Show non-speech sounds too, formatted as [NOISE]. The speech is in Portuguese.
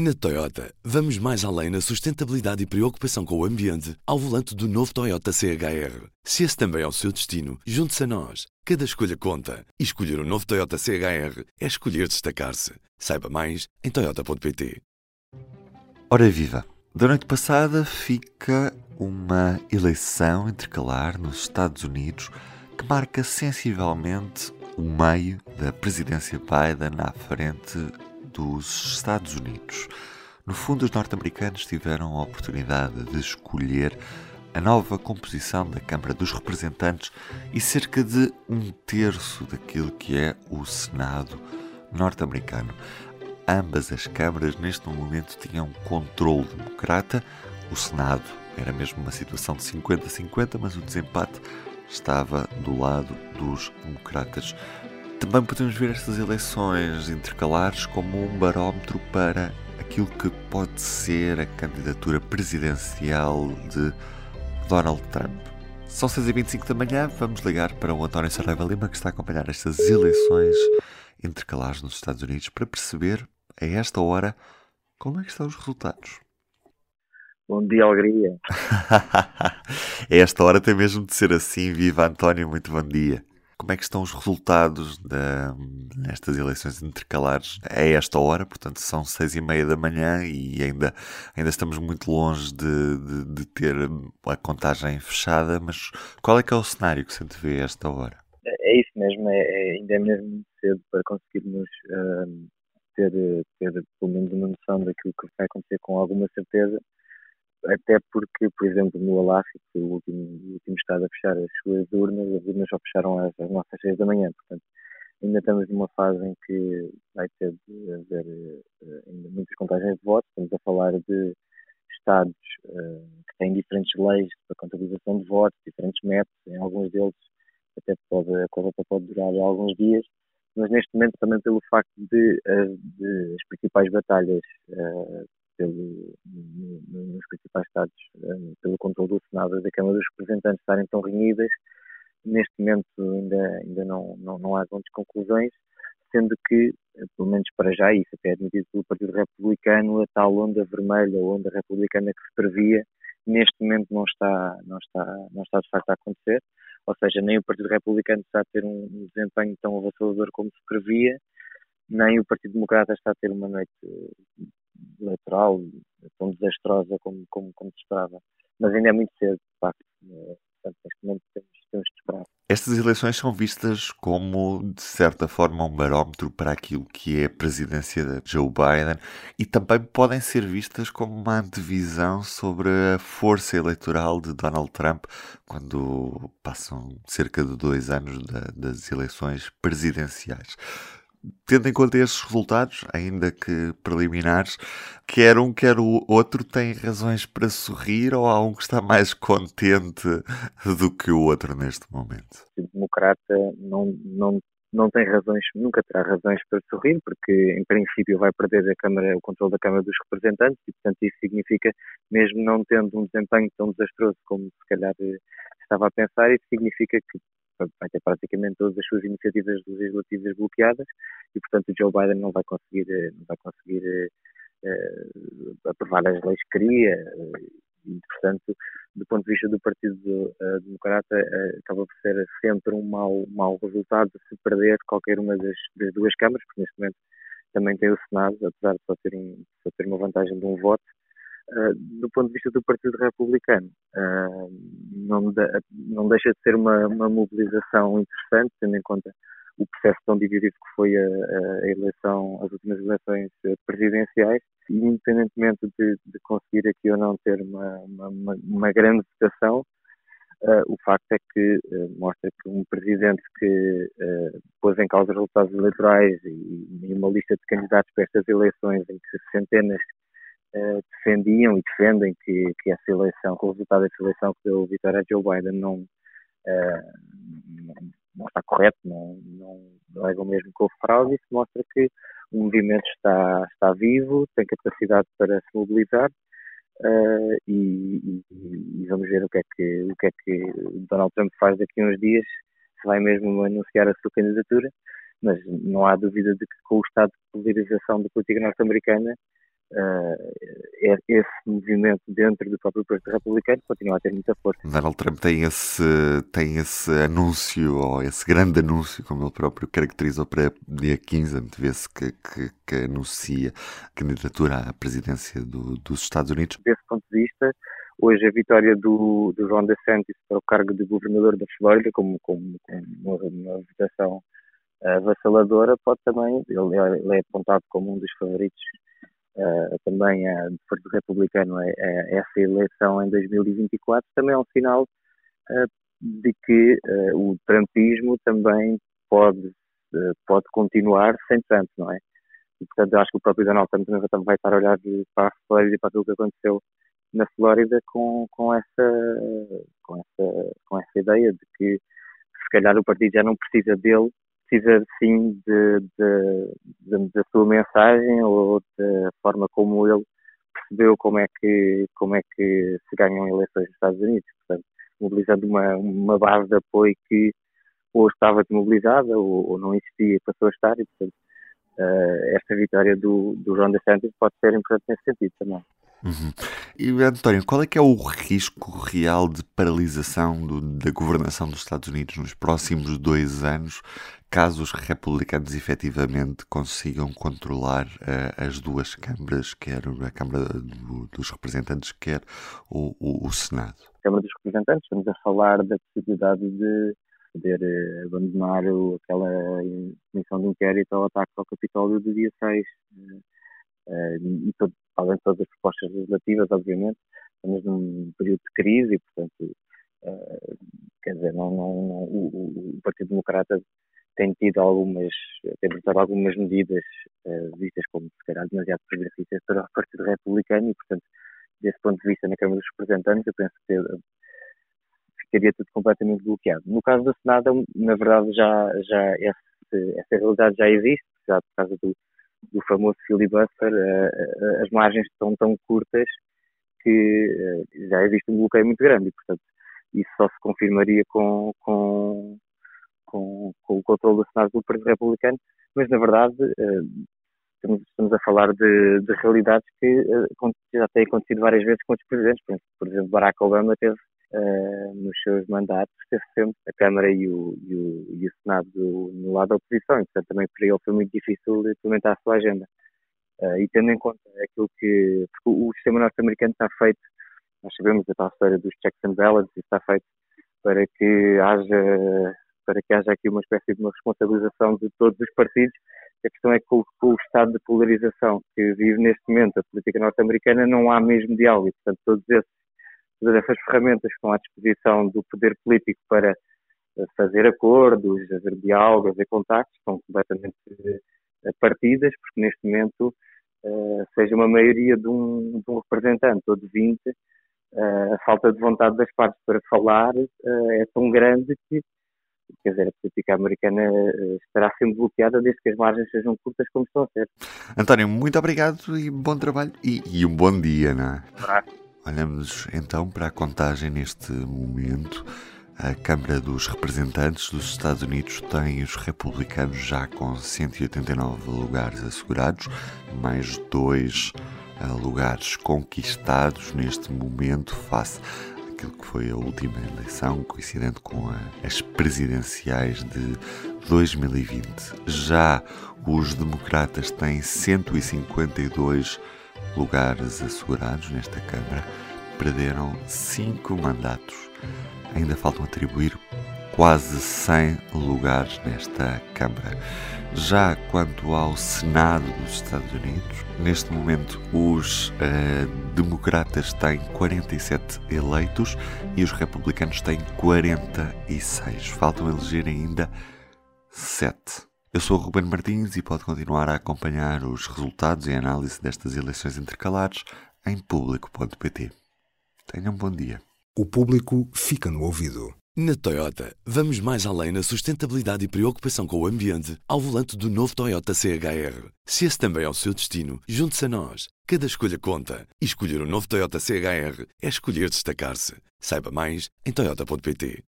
Na Toyota, vamos mais além na sustentabilidade e preocupação com o ambiente ao volante do novo Toyota CHR. Se esse também é o seu destino, junte-se a nós. Cada escolha conta. E escolher o um novo Toyota CHR é escolher destacar-se. Saiba mais em Toyota.pt. Ora viva! Da noite passada fica uma eleição intercalar nos Estados Unidos que marca sensivelmente o meio da presidência Biden à frente dos Estados Unidos. No fundo, os norte-americanos tiveram a oportunidade de escolher a nova composição da Câmara dos Representantes e cerca de um terço daquilo que é o Senado norte-americano. Ambas as câmaras, neste momento, tinham controle democrata. O Senado era mesmo uma situação de 50-50, mas o desempate estava do lado dos democratas. Também podemos ver estas eleições intercalares como um barómetro para aquilo que pode ser a candidatura presidencial de Donald Trump. São 6h25 da manhã, vamos ligar para o António Saraiva Lima, que está a acompanhar estas eleições intercalares nos Estados Unidos, para perceber, a esta hora, como é que estão os resultados. Bom dia, alegria. [LAUGHS] esta hora tem mesmo de ser assim. Viva António, muito bom dia. Como é que estão os resultados da, nestas eleições intercalares a esta hora? Portanto, são seis e meia da manhã e ainda, ainda estamos muito longe de, de, de ter a contagem fechada, mas qual é que é o cenário que se antevê a esta hora? É isso mesmo, é, é ainda é mesmo cedo para conseguirmos uh, ter, ter pelo menos uma noção daquilo que vai acontecer com alguma certeza até porque, por exemplo, no Alasca, que o último, o último estado a fechar as suas urnas, as urnas só fecharam às, às nossas seis da manhã, portanto, ainda estamos numa fase em que vai ter de haver uh, ainda muitas contagens de votos, estamos a falar de estados uh, que têm diferentes leis para contabilização de votos, diferentes métodos, em alguns deles até pode, a coisa até pode durar alguns dias, mas neste momento também pelo facto de, uh, de as principais batalhas pelo, nos principais Estados, eh, pelo controle do Senado e da Câmara dos Representantes estarem tão reunidas, neste momento ainda, ainda não, não, não há grandes conclusões, sendo que, eh, pelo menos para já, isso até é admitido pelo Partido Republicano, a tal onda vermelha, a onda republicana que se previa, neste momento não está, não está, não está de facto a acontecer, ou seja, nem o Partido Republicano está a ter um desempenho tão avassalador como se previa, nem o Partido Democrata está a ter uma noite eleitoral tão desastrosa como, como, como se esperava. Mas ainda é muito cedo, de facto. Eh, portanto, neste momento temos, temos de esperar. Estas eleições são vistas como, de certa forma, um barómetro para aquilo que é a presidência de Joe Biden e também podem ser vistas como uma antevisão sobre a força eleitoral de Donald Trump quando passam cerca de dois anos da, das eleições presidenciais tendo em conta estes resultados, ainda que preliminares, quer um, quer o outro tem razões para sorrir ou há um que está mais contente do que o outro neste momento? O democrata não, não, não tem razões, nunca terá razões para sorrir, porque em princípio vai perder a Câmara, o controle da Câmara dos Representantes e, portanto, isso significa, mesmo não tendo um desempenho tão desastroso como se calhar estava a pensar, isso significa que vai ter praticamente todas as suas iniciativas legislativas bloqueadas e, portanto, o Joe Biden não vai conseguir, eh, não vai conseguir uh, aprovar as leis que queria e, portanto, do ponto de vista do Partido Democrata, acaba por ser sempre um mau, mau resultado se perder qualquer uma das, das duas câmaras, porque neste momento também tem o Senado, apesar de só ter, um, só ter uma vantagem de um voto, Uh, do ponto de vista do Partido Republicano, uh, não, de, não, deixa de ser uma, uma, mobilização interessante, tendo em conta o processo tão dividido que foi a, a eleição, as últimas eleições presidenciais, e independentemente de, de conseguir aqui ou não ter uma, uma, uma grande votação, uh, o facto é que mostra que um presidente que pôs em causa os resultados eleitorais e, e uma lista de candidatos para estas eleições em que centenas uh, defendiam e defendem que, que essa eleição, que o resultado dessa eleição que deu vitória a Joe Biden não, uh, não, está correto, não, não alegam mesmo que houve fraude, isso mostra que o movimento está, está vivo, tem capacidade para se mobilizar uh, e, e, e, vamos ver o que, é que, o que é que Donald Trump faz daqui a uns dias, se vai mesmo anunciar a sua candidatura, mas não há dúvida de que com o estado de polarização da política norte-americana uh, esse movimento dentro do próprio Partido Republicano continua a ter muita força. Donald Trump tem esse, tem esse anúncio, ou esse grande anúncio, como ele próprio caracterizou para dia 15, vê-se que, que, que, anuncia a candidatura à presidência do, dos Estados Unidos. Desse ponto de vista, hoje a vitória do, do Ron DeSantis para o cargo de governador da Flórida, como, como, como uma, uma votação avassaladora, pode também, ele é, ele é apontado como um dos favoritos uh, também uh, do Partido Republicano é, é, essa eleição em 2024 também é um sinal uh, de que o trumpismo também pode, pode continuar sem Trump, não é? E, portanto, acho que o próprio Donald Trump também vai estar a olhar para a Flórida e para tudo o que aconteceu na Flórida com, com, essa, com, essa, com essa ideia de que se calhar o partido já não precisa dele precisa sim de, de, de, da sua mensagem ou da forma como ele percebeu como é que como é que se ganham eleições nos Estados Unidos, portanto, mobilizando uma, uma base de apoio que ou estava desmobilizada ou, ou não existia passou a estar e portanto uh, esta vitória do, do Ron DeSantis pode ser importante nesse sentido também. Uhum. E António, qual é que é o risco real de paralisação do, da governação dos Estados Unidos nos próximos dois anos, caso os republicanos efetivamente consigam controlar uh, as duas câmaras, quer a Câmara do, dos Representantes, quer o, o, o, Senado? Câmara dos Representantes, estamos a falar da possibilidade de poder uh, abandonar aquela comissão de inquérito ao ataque ao Capitólio do dia 6. Eh, e todo, além de todas as propostas legislativas, obviamente, estamos num período de crise e, portanto, uh, quer dizer, não, não, não o, o, Partido Democrata tem tido algumas, tem adotado algumas medidas uh, vistas como, se calhar, demasiado progressistas para o Partido Republicano e, portanto, desse ponto de vista, na Câmara dos Representantes, eu penso que ficaria tudo completamente bloqueado. No caso do Senado, na verdade, já, já esse, essa realidade já existe, já por causa do, do famoso filibuster, eh, eh, as margens estão tão curtas que eh, já existe um bloqueio muito grande e, portanto, isso só se confirmaria com, com, com, com o controle do Senado do Partido Republicano, mas, na verdade, estamos, a falar de, de realidades que já têm acontecido várias vezes com outros presidentes. Por exemplo, Barack Obama teve uh, nos seus mandatos, teve sempre a Câmara e o, e o, e o Senado do, no lado da oposição, e portanto também para ele foi muito difícil implementar a sua agenda. Uh, e tendo em conta aquilo que. Porque o, sistema norte-americano está feito, nós sabemos a tal história dos checks and balances, está feito para que haja para que haja aqui uma espécie de uma responsabilização de todos os partidos. A questão é que com, o estado de polarização que vive neste momento a política norte-americana não há mesmo diálogo portanto, todos esses todas essas ferramentas que estão à disposição do poder político para eh, fazer acordos, haver diálogos, haver contactos, estão completamente eh, partidas, porque neste momento, uh, seja uma maioria de um, de um, representante ou de 20, uh, a falta de vontade das partes para falar uh, é tão grande que, quer dizer, a política americana estará sendo bloqueada desde que as margens sejam curtas como estão a ser. António, muito obrigado e bom trabalho e, e um bom dia, não é? Claro. Olhamos então para a contagem neste momento. A Câmara dos Representantes dos Estados Unidos tem os republicanos já com 189 lugares assegurados, mais dois eh, lugares conquistados neste momento face àquilo que foi a última eleição, coincidente com a, as presidenciais de 2020. Já os democratas têm 152 lugares assegurados nesta Câmara, perderam cinco mandatos. Ainda faltam atribuir quase 100 lugares nesta Câmara. Já quanto ao Senado dos Estados Unidos, neste momento os uh, democratas têm 47 eleitos e os republicanos têm 46. Faltam eleger ainda 7. Eu sou o Ruben Martins e pode continuar a acompanhar os resultados e análise destas eleições intercalares em público.pt. Tenham um bom dia. O público fica no ouvido. Na Toyota, vamos mais além na sustentabilidade e preocupação com o ambiente ao volante do novo Toyota CHR. Se esse também é o seu destino, junte-se a nós. Cada escolha conta. E escolher o um novo Toyota CHR é escolher destacar-se. Saiba mais em Toyota.pt.